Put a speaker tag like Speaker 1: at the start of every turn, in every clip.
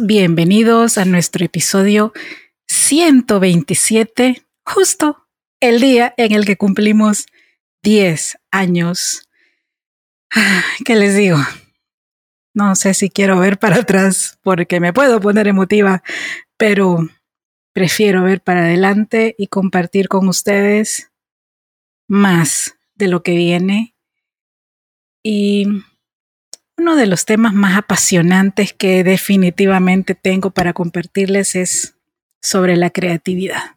Speaker 1: bienvenidos a nuestro episodio 127, justo el día en el que cumplimos 10 años. ¿Qué les digo? No sé si quiero ver para atrás porque me puedo poner emotiva, pero prefiero ver para adelante y compartir con ustedes más de lo que viene. Y uno de los temas más apasionantes que definitivamente tengo para compartirles es sobre la creatividad.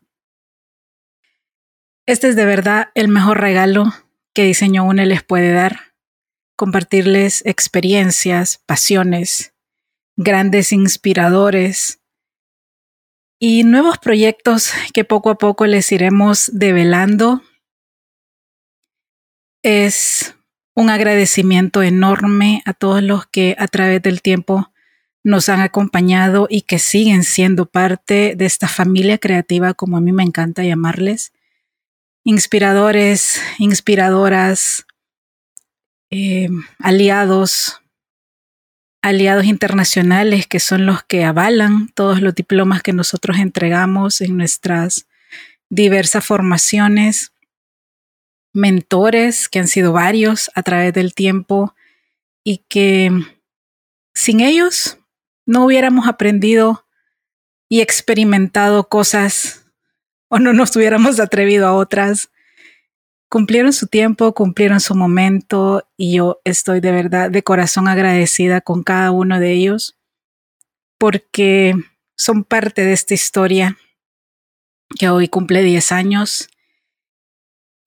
Speaker 1: Este es de verdad el mejor regalo que Diseño UNE les puede dar. Compartirles experiencias, pasiones, grandes inspiradores y nuevos proyectos que poco a poco les iremos develando. Es un agradecimiento enorme a todos los que a través del tiempo nos han acompañado y que siguen siendo parte de esta familia creativa, como a mí me encanta llamarles. Inspiradores, inspiradoras, eh, aliados, aliados internacionales que son los que avalan todos los diplomas que nosotros entregamos en nuestras diversas formaciones mentores, que han sido varios a través del tiempo y que sin ellos no hubiéramos aprendido y experimentado cosas o no nos hubiéramos atrevido a otras. Cumplieron su tiempo, cumplieron su momento y yo estoy de verdad de corazón agradecida con cada uno de ellos porque son parte de esta historia que hoy cumple 10 años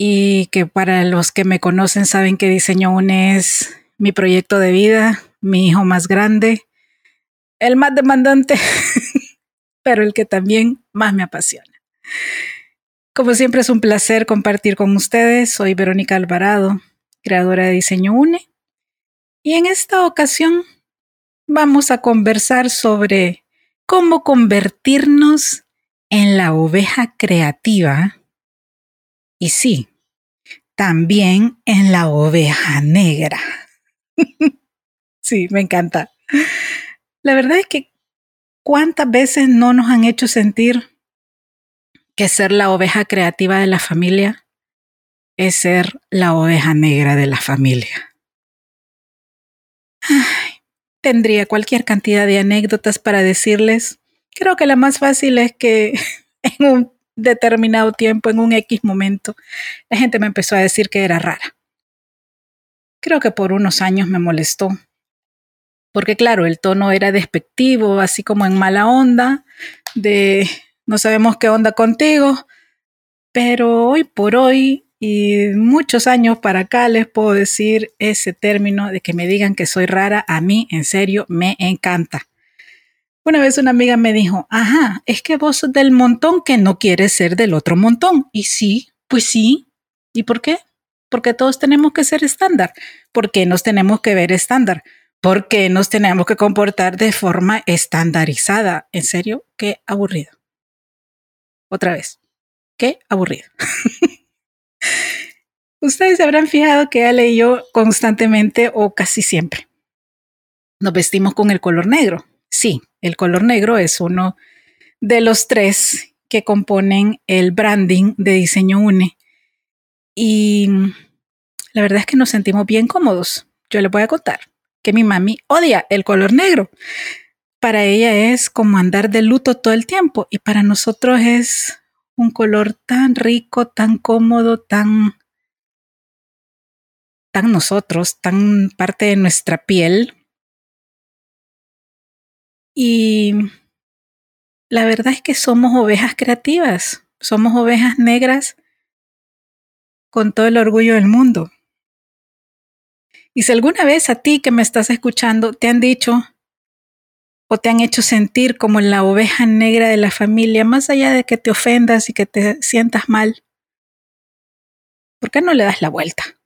Speaker 1: y que para los que me conocen saben que Diseño UNE es mi proyecto de vida, mi hijo más grande, el más demandante, pero el que también más me apasiona. Como siempre es un placer compartir con ustedes. Soy Verónica Alvarado, creadora de Diseño UNE, y en esta ocasión vamos a conversar sobre cómo convertirnos en la oveja creativa. Y sí, también en la oveja negra. sí, me encanta. La verdad es que cuántas veces no nos han hecho sentir que ser la oveja creativa de la familia es ser la oveja negra de la familia. tendría cualquier cantidad de anécdotas para decirles. Creo que la más fácil es que en un determinado tiempo, en un X momento, la gente me empezó a decir que era rara. Creo que por unos años me molestó, porque claro, el tono era despectivo, así como en mala onda, de no sabemos qué onda contigo, pero hoy por hoy y muchos años para acá les puedo decir ese término de que me digan que soy rara, a mí en serio me encanta. Una vez una amiga me dijo, ajá, es que vos sos del montón que no quieres ser del otro montón. Y sí, pues sí. ¿Y por qué? Porque todos tenemos que ser estándar. ¿Por qué nos tenemos que ver estándar? ¿Por qué nos tenemos que comportar de forma estandarizada? En serio, qué aburrido. Otra vez, qué aburrido. Ustedes se habrán fijado que Ale y yo constantemente o casi siempre nos vestimos con el color negro. Sí, el color negro es uno de los tres que componen el branding de Diseño UNE. Y la verdad es que nos sentimos bien cómodos. Yo les voy a contar que mi mami odia el color negro. Para ella es como andar de luto todo el tiempo y para nosotros es un color tan rico, tan cómodo, tan tan nosotros, tan parte de nuestra piel y la verdad es que somos ovejas creativas, somos ovejas negras con todo el orgullo del mundo. Y si alguna vez a ti que me estás escuchando te han dicho o te han hecho sentir como la oveja negra de la familia, más allá de que te ofendas y que te sientas mal, ¿por qué no le das la vuelta?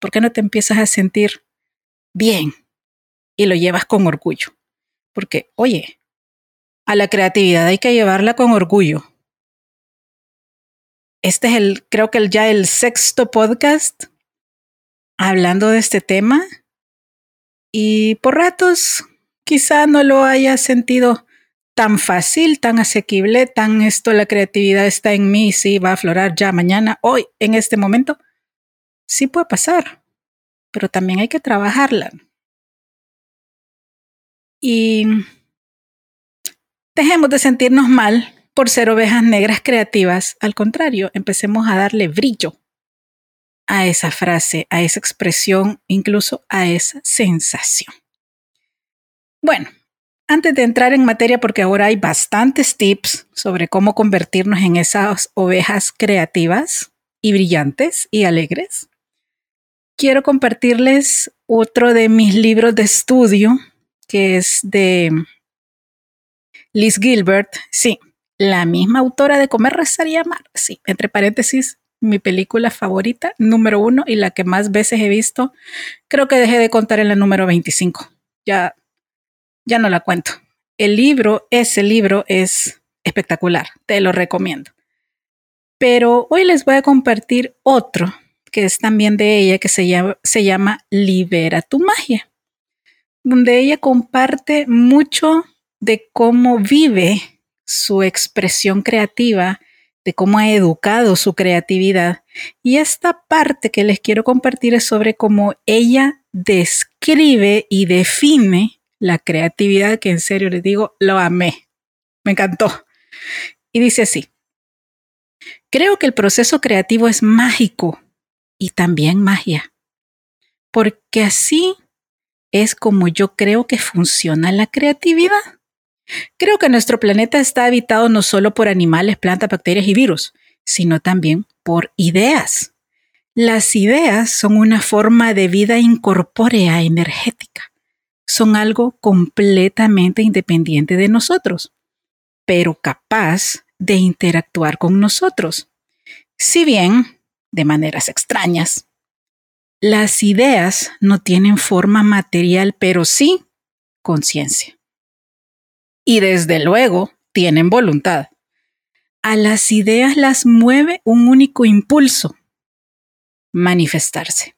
Speaker 1: ¿Por qué no te empiezas a sentir bien y lo llevas con orgullo? Porque, oye, a la creatividad hay que llevarla con orgullo. Este es el, creo que el, ya el sexto podcast hablando de este tema. Y por ratos quizá no lo haya sentido tan fácil, tan asequible, tan esto, la creatividad está en mí, sí, va a aflorar ya mañana, hoy, en este momento. Sí puede pasar, pero también hay que trabajarla. Y dejemos de sentirnos mal por ser ovejas negras creativas. Al contrario, empecemos a darle brillo a esa frase, a esa expresión, incluso a esa sensación. Bueno, antes de entrar en materia, porque ahora hay bastantes tips sobre cómo convertirnos en esas ovejas creativas y brillantes y alegres, quiero compartirles otro de mis libros de estudio, que es de Liz Gilbert. Sí, la misma autora de Comer, Rezar y Amar. Sí, entre paréntesis, mi película favorita, número uno, y la que más veces he visto. Creo que dejé de contar en la número 25. Ya, ya no la cuento. El libro, ese libro es espectacular, te lo recomiendo. Pero hoy les voy a compartir otro que es también de ella, que se llama, se llama Libera tu magia, donde ella comparte mucho de cómo vive su expresión creativa de cómo ha educado su creatividad. Y esta parte que les quiero compartir es sobre cómo ella describe y define la creatividad, que en serio les digo, lo amé. Me encantó. Y dice así, creo que el proceso creativo es mágico y también magia, porque así es como yo creo que funciona la creatividad. Creo que nuestro planeta está habitado no solo por animales, plantas, bacterias y virus, sino también por ideas. Las ideas son una forma de vida incorpórea energética. Son algo completamente independiente de nosotros, pero capaz de interactuar con nosotros. Si bien, de maneras extrañas, las ideas no tienen forma material, pero sí conciencia y desde luego tienen voluntad. A las ideas las mueve un único impulso, manifestarse.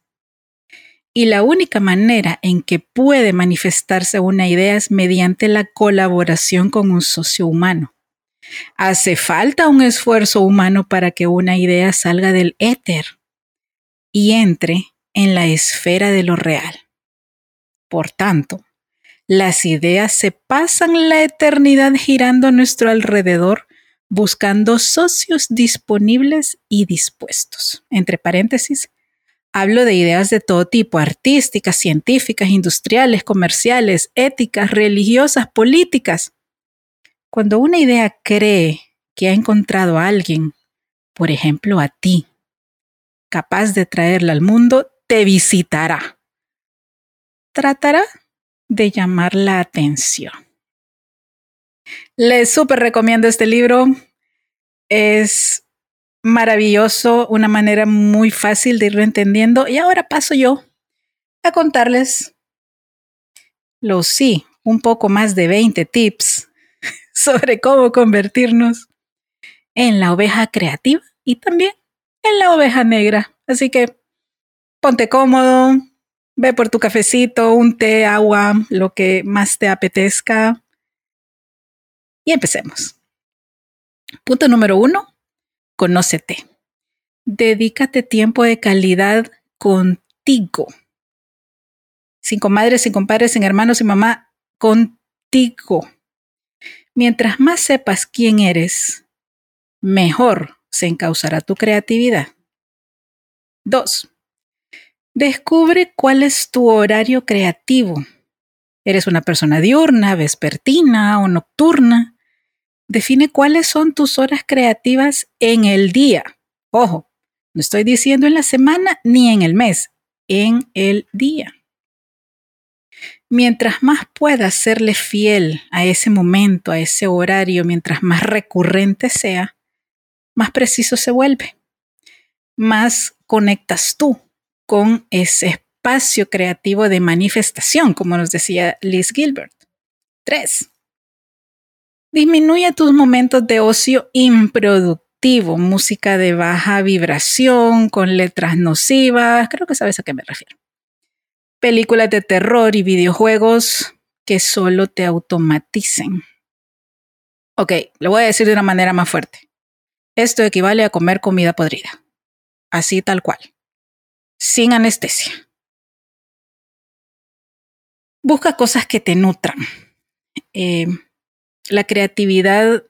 Speaker 1: Y la única manera en que puede manifestarse una idea es mediante la colaboración con un socio humano. Hace falta un esfuerzo humano para que una idea salga del éter y entre en la esfera de lo real. Por tanto, las ideas se pasan la eternidad girando a nuestro alrededor buscando socios disponibles y dispuestos. Entre paréntesis, hablo de ideas de todo tipo, artísticas, científicas, industriales, comerciales, éticas, religiosas, políticas. Cuando una idea cree que ha encontrado a alguien, por ejemplo a ti, capaz de traerla al mundo, te visitará. Tratará de llamar la atención. Les súper recomiendo este libro. Es maravilloso, una manera muy fácil de irlo entendiendo. Y ahora paso yo a contarles los sí, un poco más de 20 tips sobre cómo convertirnos en la oveja creativa y también en la oveja negra. Así que ponte cómodo, Ve por tu cafecito, un té, agua, lo que más te apetezca. Y empecemos. Punto número uno, conócete. Dedícate tiempo de calidad contigo. Sin comadres, sin compadres, sin hermanos, sin mamá, contigo. Mientras más sepas quién eres, mejor se encauzará tu creatividad. Dos, Descubre cuál es tu horario creativo. ¿Eres una persona diurna, vespertina o nocturna? Define cuáles son tus horas creativas en el día. Ojo, no estoy diciendo en la semana ni en el mes, en el día. Mientras más puedas serle fiel a ese momento, a ese horario, mientras más recurrente sea, más preciso se vuelve. Más conectas tú con ese espacio creativo de manifestación, como nos decía Liz Gilbert. 3. Disminuye tus momentos de ocio improductivo, música de baja vibración, con letras nocivas, creo que sabes a qué me refiero. Películas de terror y videojuegos que solo te automaticen. Ok, lo voy a decir de una manera más fuerte. Esto equivale a comer comida podrida. Así tal cual. Sin anestesia. Busca cosas que te nutran. Eh, la creatividad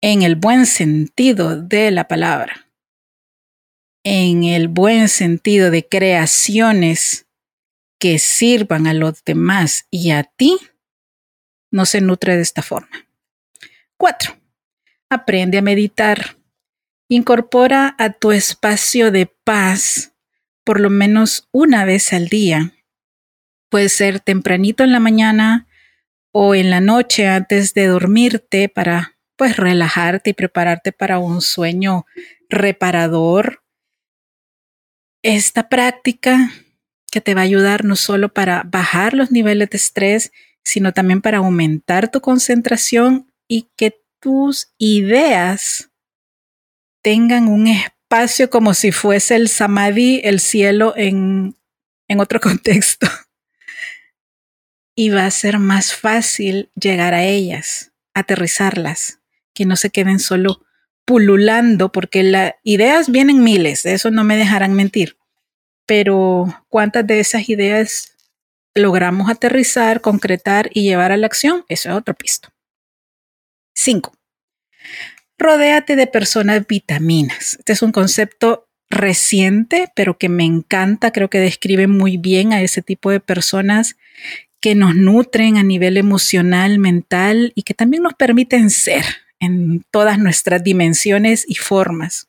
Speaker 1: en el buen sentido de la palabra, en el buen sentido de creaciones que sirvan a los demás y a ti, no se nutre de esta forma. Cuatro, aprende a meditar. Incorpora a tu espacio de paz por lo menos una vez al día. Puede ser tempranito en la mañana o en la noche antes de dormirte para pues relajarte y prepararte para un sueño reparador. Esta práctica que te va a ayudar no solo para bajar los niveles de estrés, sino también para aumentar tu concentración y que tus ideas tengan un espacio como si fuese el samadhi, el cielo en, en otro contexto. Y va a ser más fácil llegar a ellas, aterrizarlas, que no se queden solo pululando, porque las ideas vienen miles, de eso no me dejarán mentir. Pero ¿cuántas de esas ideas logramos aterrizar, concretar y llevar a la acción, eso es otro pisto. 5. Rodéate de personas vitaminas. Este es un concepto reciente, pero que me encanta, creo que describe muy bien a ese tipo de personas que nos nutren a nivel emocional, mental y que también nos permiten ser en todas nuestras dimensiones y formas,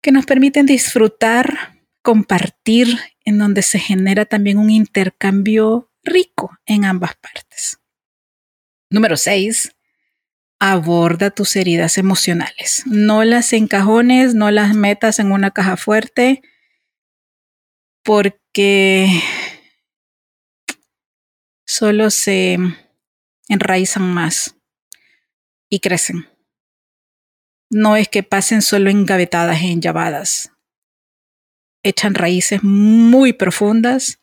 Speaker 1: que nos permiten disfrutar, compartir en donde se genera también un intercambio rico en ambas partes. Número 6. Aborda tus heridas emocionales. No las encajones, no las metas en una caja fuerte, porque solo se enraizan más y crecen. No es que pasen solo engavetadas, enllavadas echan raíces muy profundas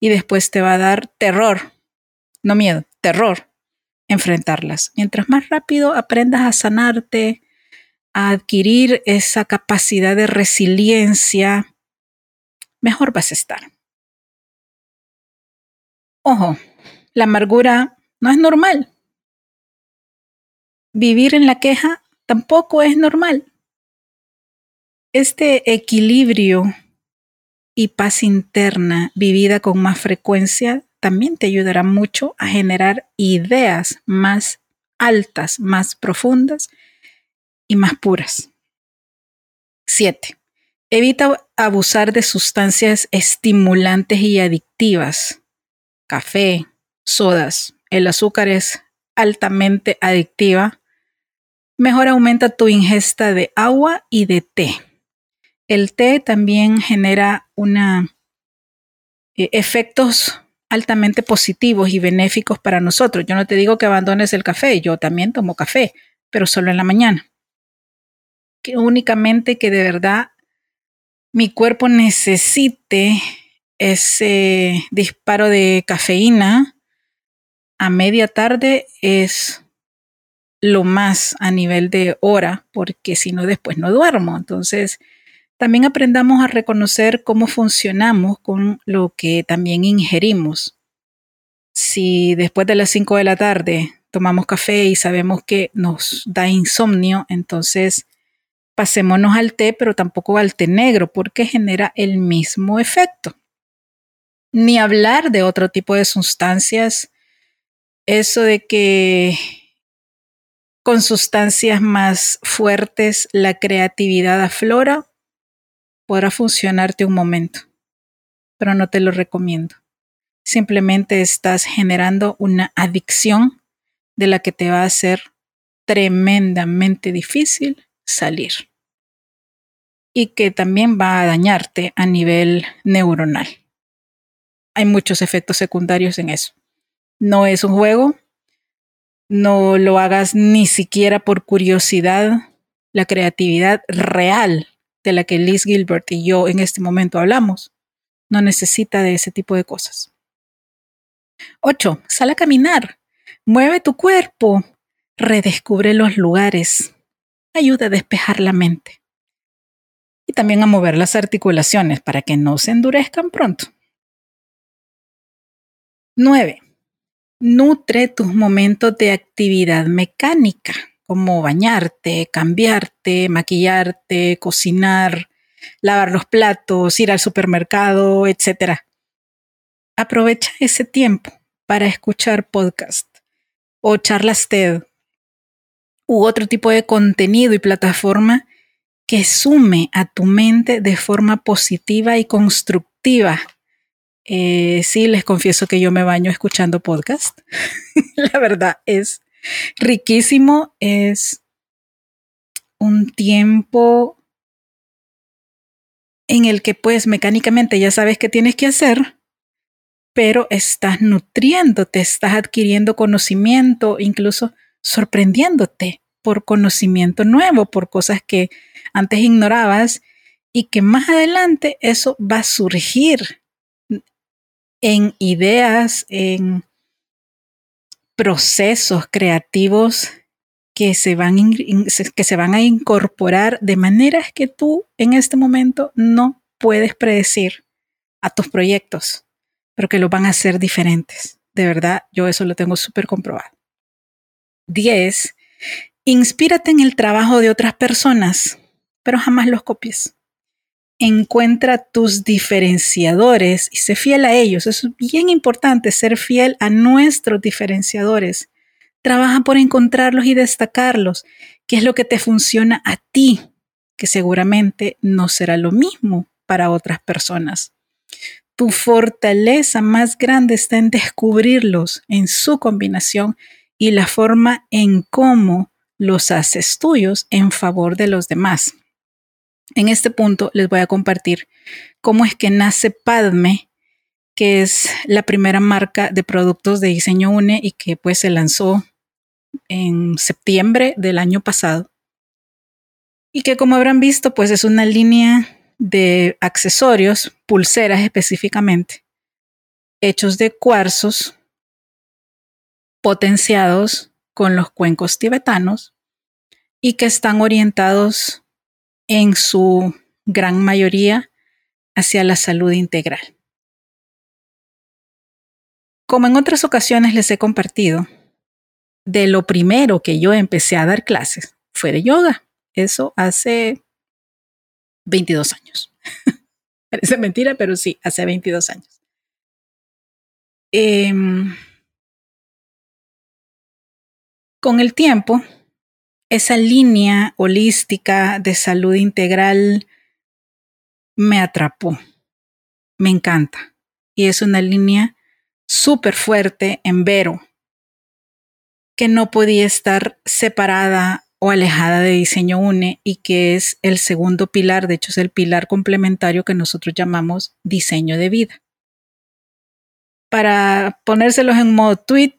Speaker 1: y después te va a dar terror, no miedo, terror enfrentarlas. Mientras más rápido aprendas a sanarte, a adquirir esa capacidad de resiliencia, mejor vas a estar. Ojo, la amargura no es normal. Vivir en la queja tampoco es normal. Este equilibrio y paz interna vivida con más frecuencia también te ayudará mucho a generar ideas más altas, más profundas y más puras. 7. Evita abusar de sustancias estimulantes y adictivas. Café, sodas, el azúcar es altamente adictiva. Mejor aumenta tu ingesta de agua y de té. El té también genera una, eh, efectos altamente positivos y benéficos para nosotros. Yo no te digo que abandones el café, yo también tomo café, pero solo en la mañana. Que únicamente que de verdad mi cuerpo necesite ese disparo de cafeína a media tarde es lo más a nivel de hora, porque si no después no duermo. Entonces, también aprendamos a reconocer cómo funcionamos con lo que también ingerimos. Si después de las 5 de la tarde tomamos café y sabemos que nos da insomnio, entonces pasémonos al té, pero tampoco al té negro, porque genera el mismo efecto. Ni hablar de otro tipo de sustancias. Eso de que con sustancias más fuertes la creatividad aflora, podrá funcionarte un momento, pero no te lo recomiendo. Simplemente estás generando una adicción de la que te va a ser tremendamente difícil salir y que también va a dañarte a nivel neuronal. Hay muchos efectos secundarios en eso. No es un juego, no lo hagas ni siquiera por curiosidad. La creatividad real de la que Liz Gilbert y yo en este momento hablamos, no necesita de ese tipo de cosas. 8. Sal a caminar. Mueve tu cuerpo. Redescubre los lugares. Ayuda a despejar la mente. Y también a mover las articulaciones para que no se endurezcan pronto. 9. Nutre tus momentos de actividad mecánica, como bañarte, cambiarte, maquillarte, cocinar, lavar los platos, ir al supermercado, etc. Aprovecha ese tiempo para escuchar podcast o charlas TED u otro tipo de contenido y plataforma que sume a tu mente de forma positiva y constructiva. Eh, sí, les confieso que yo me baño escuchando podcast. La verdad es riquísimo, es un tiempo en el que pues mecánicamente ya sabes qué tienes que hacer, pero estás nutriéndote, estás adquiriendo conocimiento, incluso sorprendiéndote por conocimiento nuevo, por cosas que antes ignorabas y que más adelante eso va a surgir en ideas, en procesos creativos que se, van, que se van a incorporar de maneras que tú en este momento no puedes predecir a tus proyectos, pero que lo van a hacer diferentes. De verdad, yo eso lo tengo súper comprobado. 10. Inspírate en el trabajo de otras personas, pero jamás los copies. Encuentra tus diferenciadores y sé fiel a ellos. Es bien importante ser fiel a nuestros diferenciadores Trabaja por encontrarlos y destacarlos. ¿Qué es lo que te funciona a ti? Que seguramente no será lo mismo para otras personas. Tu fortaleza más grande está en descubrirlos, en su combinación y la forma en cómo los haces tuyos en favor de los demás. En este punto les voy a compartir cómo es que nace Padme, que es la primera marca de productos de diseño UNE y que pues se lanzó en septiembre del año pasado. Y que como habrán visto, pues es una línea de accesorios, pulseras específicamente, hechos de cuarzos potenciados con los cuencos tibetanos y que están orientados en su gran mayoría hacia la salud integral. Como en otras ocasiones les he compartido, de lo primero que yo empecé a dar clases fue de yoga. Eso hace 22 años. Parece mentira, pero sí, hace 22 años. Em, con el tiempo, esa línea holística de salud integral me atrapó, me encanta. Y es una línea súper fuerte en Vero, que no podía estar separada o alejada de diseño UNE y que es el segundo pilar, de hecho es el pilar complementario que nosotros llamamos diseño de vida. Para ponérselos en modo tweet,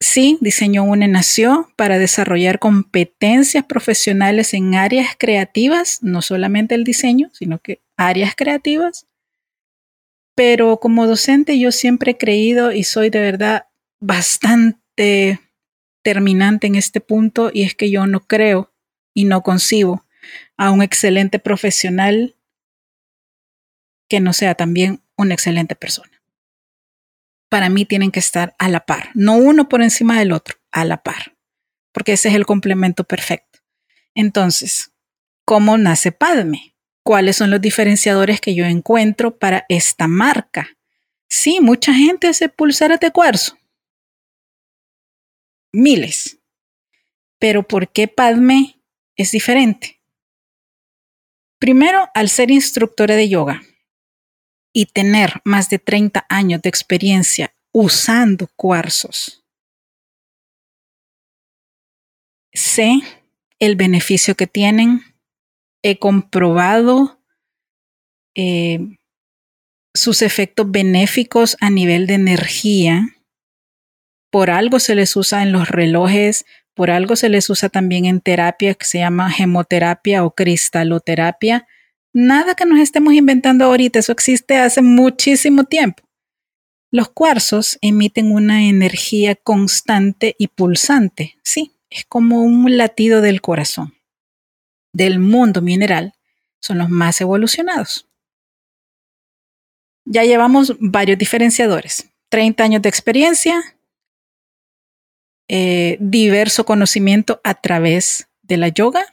Speaker 1: sí, Diseño UNE nació para desarrollar competencias profesionales en áreas creativas, no solamente el diseño, sino que áreas creativas. Pero como docente yo siempre he creído y soy de verdad bastante terminante en este punto y es que yo no creo y no concibo a un excelente profesional que no sea también una excelente persona. Para mí tienen que estar a la par, no uno por encima del otro, a la par, porque ese es el complemento perfecto. Entonces, ¿cómo nace Padme? ¿Cuáles son los diferenciadores que yo encuentro para esta marca? Sí, mucha gente hace pulseras de cuarzo, miles. Pero ¿por qué Padme es diferente? Primero, al ser instructora de yoga y tener más de 30 años de experiencia usando cuarzos, sé el beneficio que tienen, he comprobado eh, sus efectos benéficos a nivel de energía por algo se les usa en los relojes, por algo se les usa también en terapia que se llama gemoterapia o cristaloterapia. Nada que nos estemos inventando ahorita, eso existe hace muchísimo tiempo. Los cuarzos emiten una energía constante y pulsante, sí, es como un latido del corazón. Del mundo mineral son los más evolucionados. Ya llevamos varios diferenciadores, 30 años de experiencia, eh, diverso conocimiento a través de la yoga.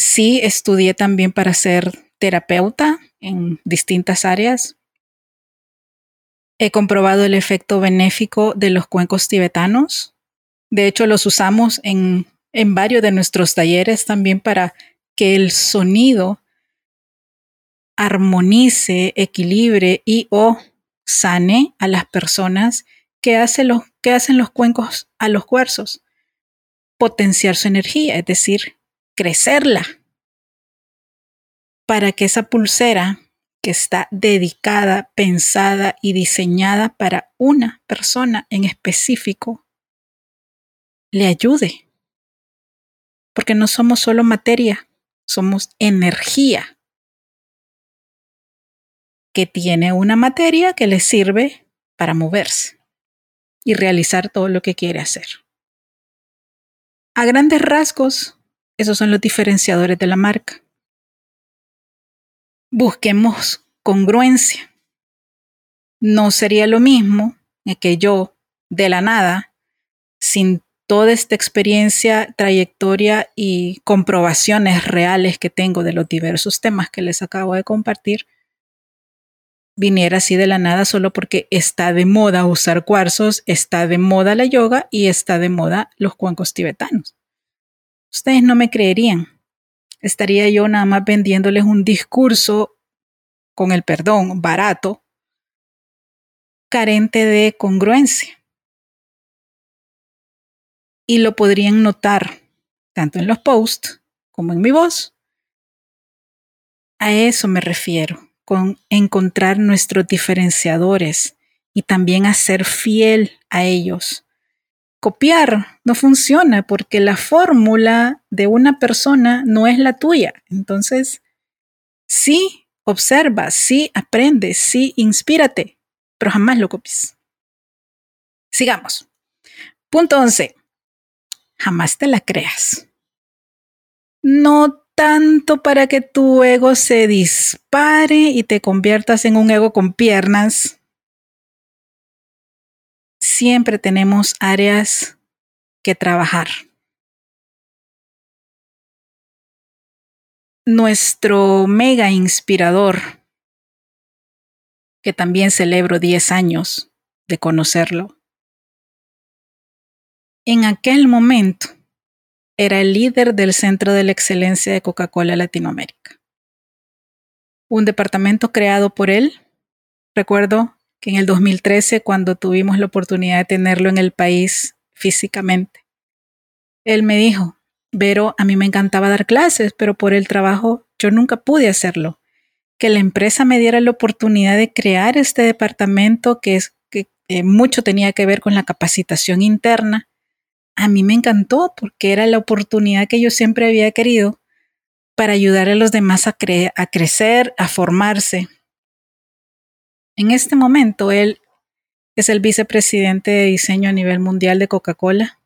Speaker 1: Sí, estudié también para ser terapeuta en distintas áreas. He comprobado el efecto benéfico de los cuencos tibetanos. De hecho, los usamos en, en varios de nuestros talleres también para que el sonido armonice, equilibre y o sane a las personas que, los, que hacen los cuencos a los cuarzos. Potenciar su energía, es decir, crecerla para que esa pulsera que está dedicada, pensada y diseñada para una persona en específico, le ayude. Porque no somos solo materia, somos energía que tiene una materia que le sirve para moverse y realizar todo lo que quiere hacer. A grandes rasgos, esos son los diferenciadores de la marca busquemos congruencia. No sería lo mismo que yo, de la nada, sin toda esta experiencia, trayectoria y comprobaciones reales que tengo de los diversos temas que les acabo de compartir, viniera así de la nada solo porque está de moda usar cuarzos, está de moda la yoga y está de moda los cuencos tibetanos. Ustedes no me creerían estaría yo nada más vendiéndoles un discurso con el perdón barato, carente de congruencia. Y lo podrían notar tanto en los posts como en mi voz. A eso me refiero, con encontrar nuestros diferenciadores y también a ser fiel a ellos copiar no funciona porque la fórmula de una persona no es la tuya. Entonces, sí observa, sí aprende, sí inspírate, pero jamás lo copies. Sigamos. Punto 11. Jamás te la creas. No tanto para que tu ego se dispare y te conviertas en un ego con piernas, siempre tenemos áreas que trabajar. Nuestro mega inspirador, que también celebro 10 años de conocerlo, en aquel momento era el líder del Centro de la Excelencia de Coca-Cola Latinoamérica. Un departamento creado por él, recuerdo, que en el 2013, cuando tuvimos la oportunidad de tenerlo en el país físicamente, él me dijo, Vero, a mí me encantaba dar clases, pero por el trabajo yo nunca pude hacerlo. Que la empresa me diera la oportunidad de crear este departamento que, es, que mucho tenía que ver con la capacitación interna. A mí me encantó porque era la oportunidad que yo siempre había querido para ayudar a los demás a, a crecer, a formarse, en este momento, él es el vicepresidente de diseño a nivel mundial de Coca-Cola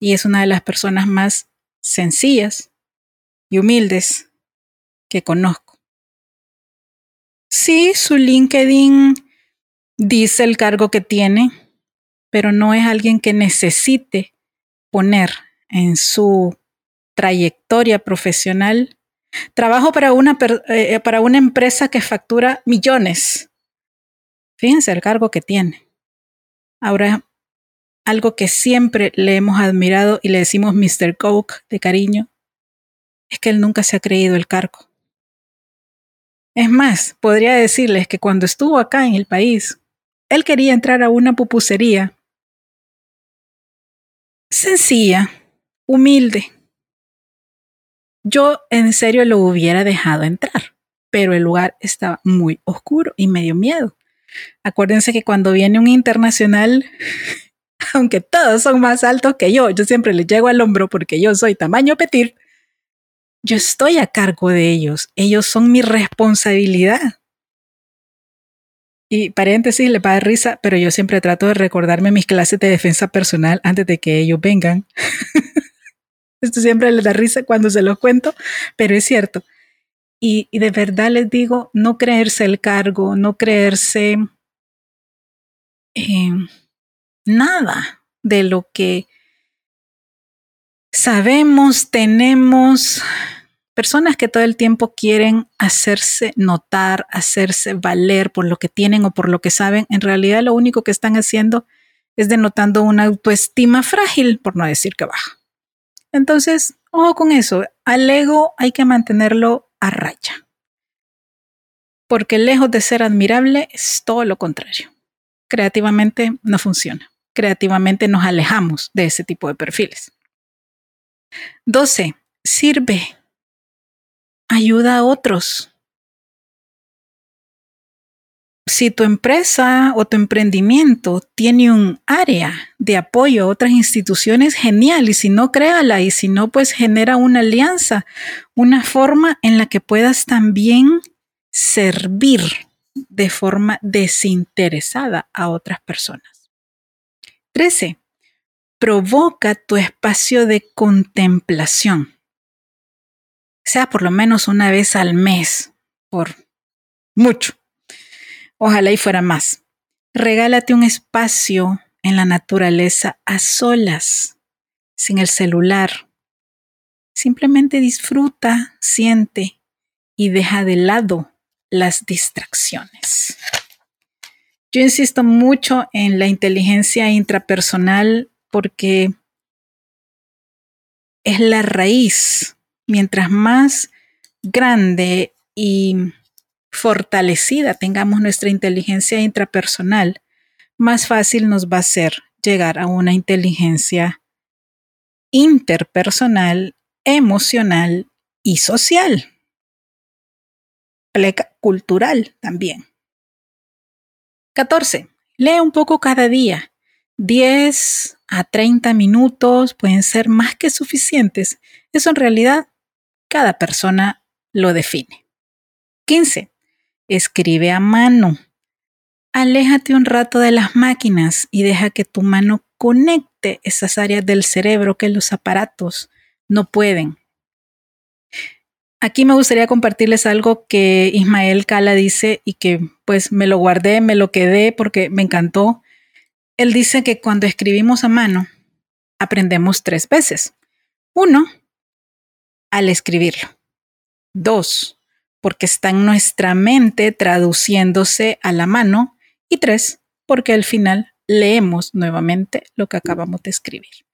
Speaker 1: y es una de las personas más sencillas y humildes que conozco. Sí, su LinkedIn dice el cargo que tiene, pero no es alguien que necesite poner en su trayectoria profesional Trabajo para una, eh, para una empresa que factura millones. Fíjense el cargo que tiene. Ahora, algo que siempre le hemos admirado y le decimos Mr. Coke de cariño, es que él nunca se ha creído el cargo. Es más, podría decirles que cuando estuvo acá en el país, él quería entrar a una pupusería sencilla, humilde, yo en serio lo hubiera dejado entrar, pero el lugar estaba muy oscuro y me dio miedo. Acuérdense que cuando viene un internacional, aunque todos son más altos que yo, yo siempre les llego al hombro porque yo soy tamaño petit, yo estoy a cargo de ellos, ellos son mi responsabilidad. Y paréntesis, le va risa, pero yo siempre trato de recordarme mis clases de defensa personal antes de que ellos vengan. Esto siempre les da risa cuando se los cuento, pero es cierto. Y, de verdad les digo, no creerse el cargo, no creerse eh, nada de lo que sabemos, tenemos, personas que todo el tiempo quieren hacerse notar, hacerse valer por lo que tienen o por lo que saben, en realidad lo único que están haciendo es denotando una autoestima frágil, por no decir que baja. Entonces, ojo con eso, al ego hay que mantenerlo a raya, porque lejos de ser admirable es todo lo contrario. Creativamente no funciona, creativamente nos alejamos de ese tipo de perfiles. 12. Sirve ayuda a otros. Si tu empresa o tu emprendimiento tiene un área de apoyo a otras instituciones, genial. Y si no, créala. Y si no, pues genera una alianza, una forma en la que puedas también servir de forma desinteresada a otras personas. 13. Provoca tu espacio de contemplación sea por lo menos una vez al mes, por mucho. Ojalá y fuera más. Regálate un espacio en la naturaleza a solas, sin el celular. Simplemente disfruta, siente y deja de lado las distracciones. Yo insisto mucho en la inteligencia intrapersonal porque es la raíz mientras más grande y fortalecida tengamos nuestra inteligencia intrapersonal, más fácil nos va a ser llegar a una inteligencia interpersonal, emocional y social. Cultural también. 14. Lee un poco cada día. 10 a 30 minutos pueden ser más que suficientes. Eso en realidad cada persona lo define. 15. Escribe a mano. Aléjate un rato de las máquinas y deja que tu mano conecte esas áreas del cerebro que los aparatos no pueden. Aquí me gustaría compartirles algo que Ismael Cala dice y que pues me lo guardé, me lo quedé porque me encantó. Él dice que cuando escribimos a mano aprendemos tres veces. Uno, al escribirlo. Dos, porque está en nuestra mente traduciéndose a la mano. Y tres, porque al final leemos nuevamente lo que acabamos de escribir.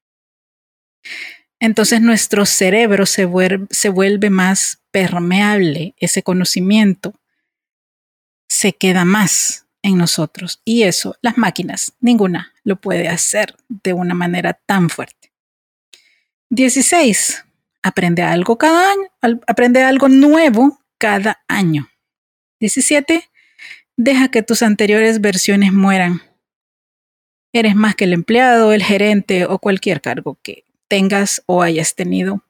Speaker 1: Entonces nuestro cerebro se vuelve, se vuelve más permeable, ese conocimiento se queda más en nosotros. Y eso, las máquinas, ninguna lo puede hacer de una manera tan fuerte. 16. Aprende algo cada año, aprende algo nuevo cada año. 17. Deja que tus anteriores versiones mueran. Eres más que el empleado, el gerente o cualquier cargo que tengas o hayas tenido.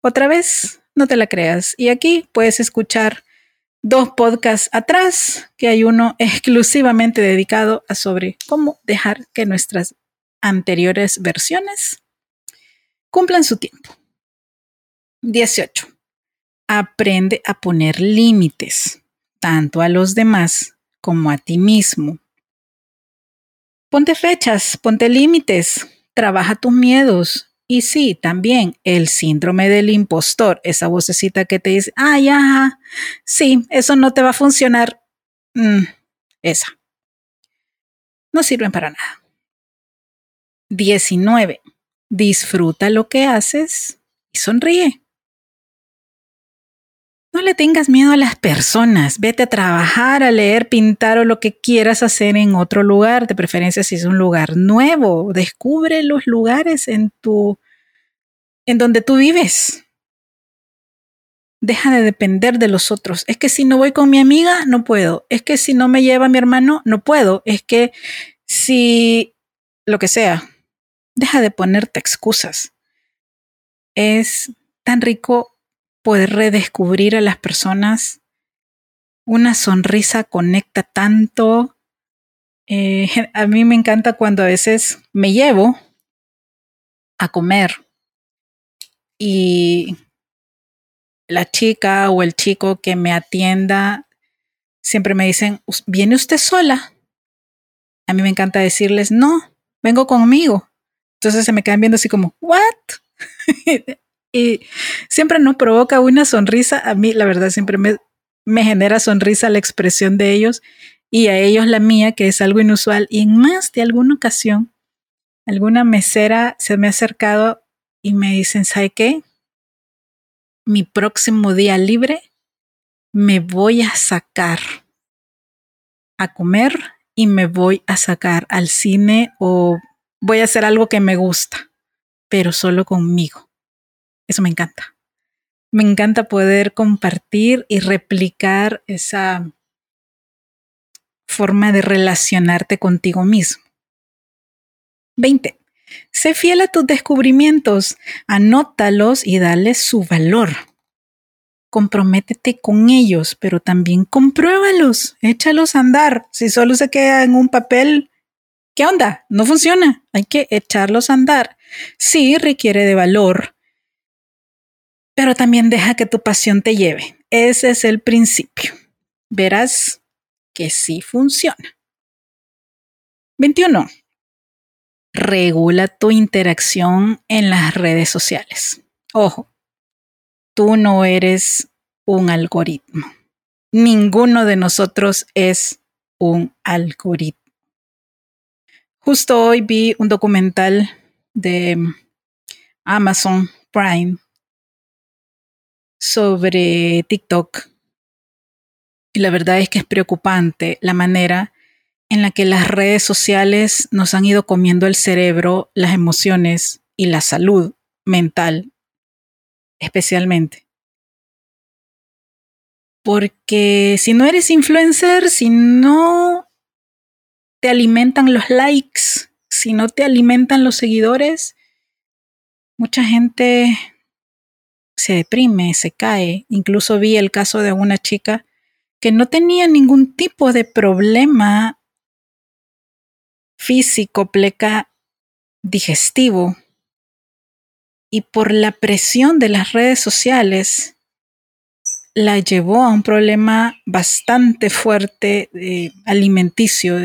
Speaker 1: Otra vez, no te la creas. Y aquí puedes escuchar dos podcasts atrás, que hay uno exclusivamente dedicado a sobre cómo dejar que nuestras anteriores versiones cumplan su tiempo. 18. Aprende a poner límites, tanto a los demás como a ti mismo. Ponte fechas, ponte límites, trabaja tus miedos. Y sí, también el síndrome del impostor, esa vocecita que te dice, ay, ajá, sí, eso no te va a funcionar. Mm, esa. No sirven para nada. 19. Disfruta lo que haces y sonríe. No le tengas miedo a las personas. Vete a trabajar, a leer, pintar o lo que quieras hacer en otro lugar, de preferencia si es un lugar nuevo. Descubre los lugares en tu en donde tú vives. Deja de depender de los otros. Es que si no voy con mi amiga, no puedo. Es que si no me lleva mi hermano, no puedo. Es que si lo que sea, deja de ponerte excusas. Es tan rico poder redescubrir a las personas. Una sonrisa conecta tanto. Eh, a mí me encanta cuando a veces me llevo a comer y la chica o el chico que me atienda siempre me dicen, ¿viene usted sola? A mí me encanta decirles, no, vengo conmigo. Entonces se me quedan viendo así como, ¿what? y siempre nos provoca una sonrisa. A mí, la verdad, siempre me, me genera sonrisa la expresión de ellos y a ellos la mía, que es algo inusual. Y en más de alguna ocasión, alguna mesera se me ha acercado y me dicen, ¿sabe qué? Mi próximo día libre me voy a sacar a comer y me voy a sacar al cine o voy a hacer algo que me gusta, pero solo conmigo. Eso me encanta. Me encanta poder compartir y replicar esa forma de relacionarte contigo mismo. 20. Sé fiel a tus descubrimientos, anótalos y dale su valor comprométete con ellos, pero también compruébalos, échalos a andar. Si solo se queda en un papel, ¿qué onda? No funciona. Hay que echarlos a andar. Sí, requiere de valor, pero también deja que tu pasión te lleve. Ese es el principio. Verás que sí funciona. 21. Regula tu interacción en las redes sociales. Ojo, tú no eres un algoritmo. Ninguno de nosotros es un algoritmo. Justo hoy vi un documental de Amazon Prime sobre TikTok. Y la verdad es que es preocupante la manera en la que las redes sociales nos han ido comiendo el cerebro, las emociones y la salud mental especialmente. Porque si no eres influencer, si no te alimentan los likes, si no te alimentan los seguidores, mucha gente se deprime, se cae. Incluso vi el caso de una chica que no tenía ningún tipo de problema físico, pleca digestivo, y por la presión de las redes sociales la llevó a un problema bastante fuerte de alimenticio,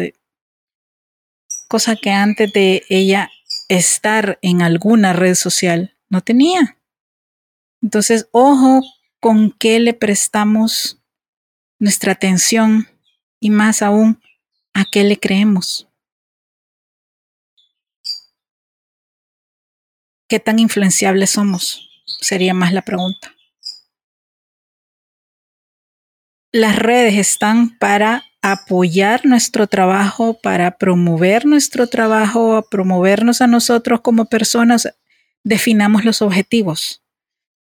Speaker 1: cosa que antes de ella estar en alguna red social no tenía. Entonces, ojo con qué le prestamos nuestra atención y más aún a qué le creemos. ¿Qué tan influenciables somos? Sería más la pregunta. Las redes están para apoyar nuestro trabajo, para promover nuestro trabajo, promovernos a nosotros como personas. Definamos los objetivos,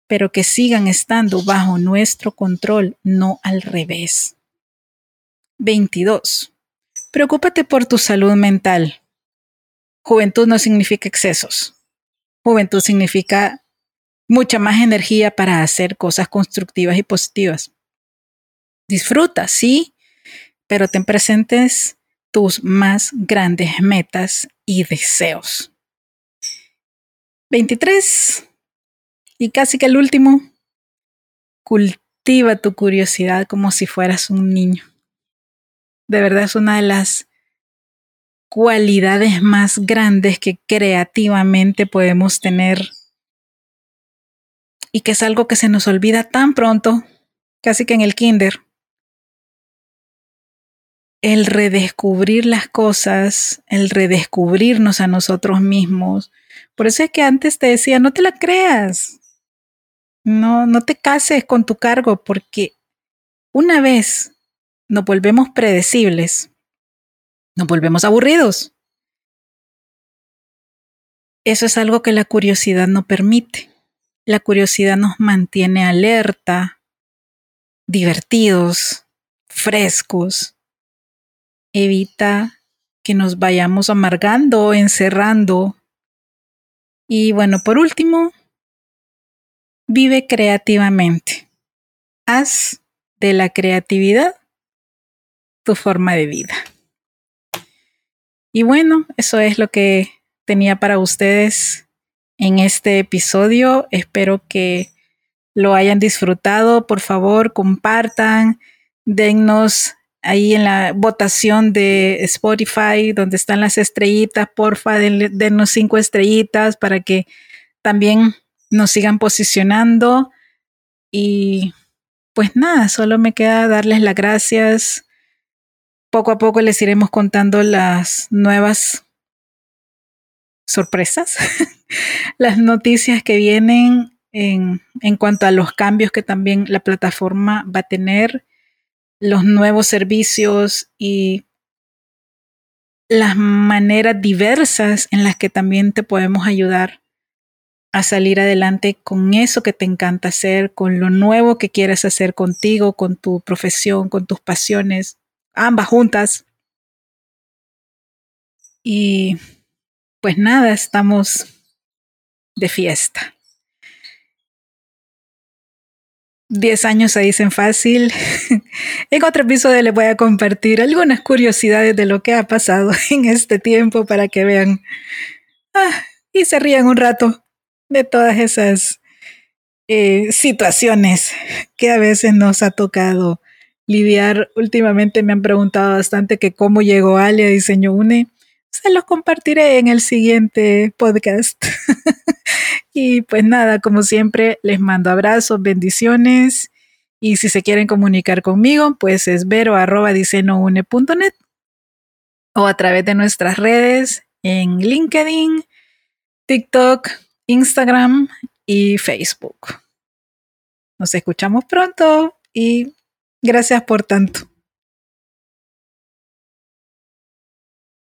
Speaker 1: pero que sigan estando bajo nuestro control, no al revés. 22. Preocúpate por tu salud mental. Juventud no significa excesos. Juventud significa mucha más energía para hacer cosas constructivas y positivas. Disfruta, sí, pero ten presentes tus más grandes metas y deseos. 23. Y casi que el último. Cultiva tu curiosidad como si fueras un niño. De verdad es una de las cualidades más grandes que creativamente podemos tener y que es algo que se nos olvida tan pronto, casi que en el kinder. El redescubrir las cosas, el redescubrirnos a nosotros mismos. Por eso es que antes te decía, no te la creas. No, no te cases con tu cargo porque una vez nos volvemos predecibles, nos volvemos aburridos. Eso es algo que la curiosidad no permite. La curiosidad nos mantiene alerta, divertidos, frescos. Evita que nos vayamos amargando, encerrando. Y bueno, por último, Vive creativamente. Haz de la creatividad tu forma de vida. Y bueno, eso es lo que tenía para ustedes en este episodio. Espero que lo hayan disfrutado. Por favor, compartan, dennos ahí en la votación de Spotify, donde están las estrellitas, porfa, dennos cinco estrellitas para que también nos sigan posicionando. Y pues nada, solo me queda darles las gracias. Poco a poco les iremos contando las nuevas sorpresas, las noticias que vienen en, en cuanto a los cambios que también la plataforma va a tener los nuevos servicios y las maneras diversas en las que también te podemos ayudar a salir adelante con eso que te encanta hacer, con lo nuevo que quieres hacer contigo, con tu profesión, con tus pasiones, ambas juntas. Y pues nada, estamos de fiesta. Diez años se dicen fácil. en otro episodio les voy a compartir algunas curiosidades de lo que ha pasado en este tiempo para que vean ah, y se rían un rato de todas esas eh, situaciones que a veces nos ha tocado lidiar. Últimamente me han preguntado bastante que cómo llegó Ale a Diseño UNE. Se los compartiré en el siguiente podcast. Y pues nada, como siempre, les mando abrazos, bendiciones. Y si se quieren comunicar conmigo, pues es vero arroba o a través de nuestras redes en LinkedIn, TikTok, Instagram y Facebook. Nos escuchamos pronto y gracias por tanto.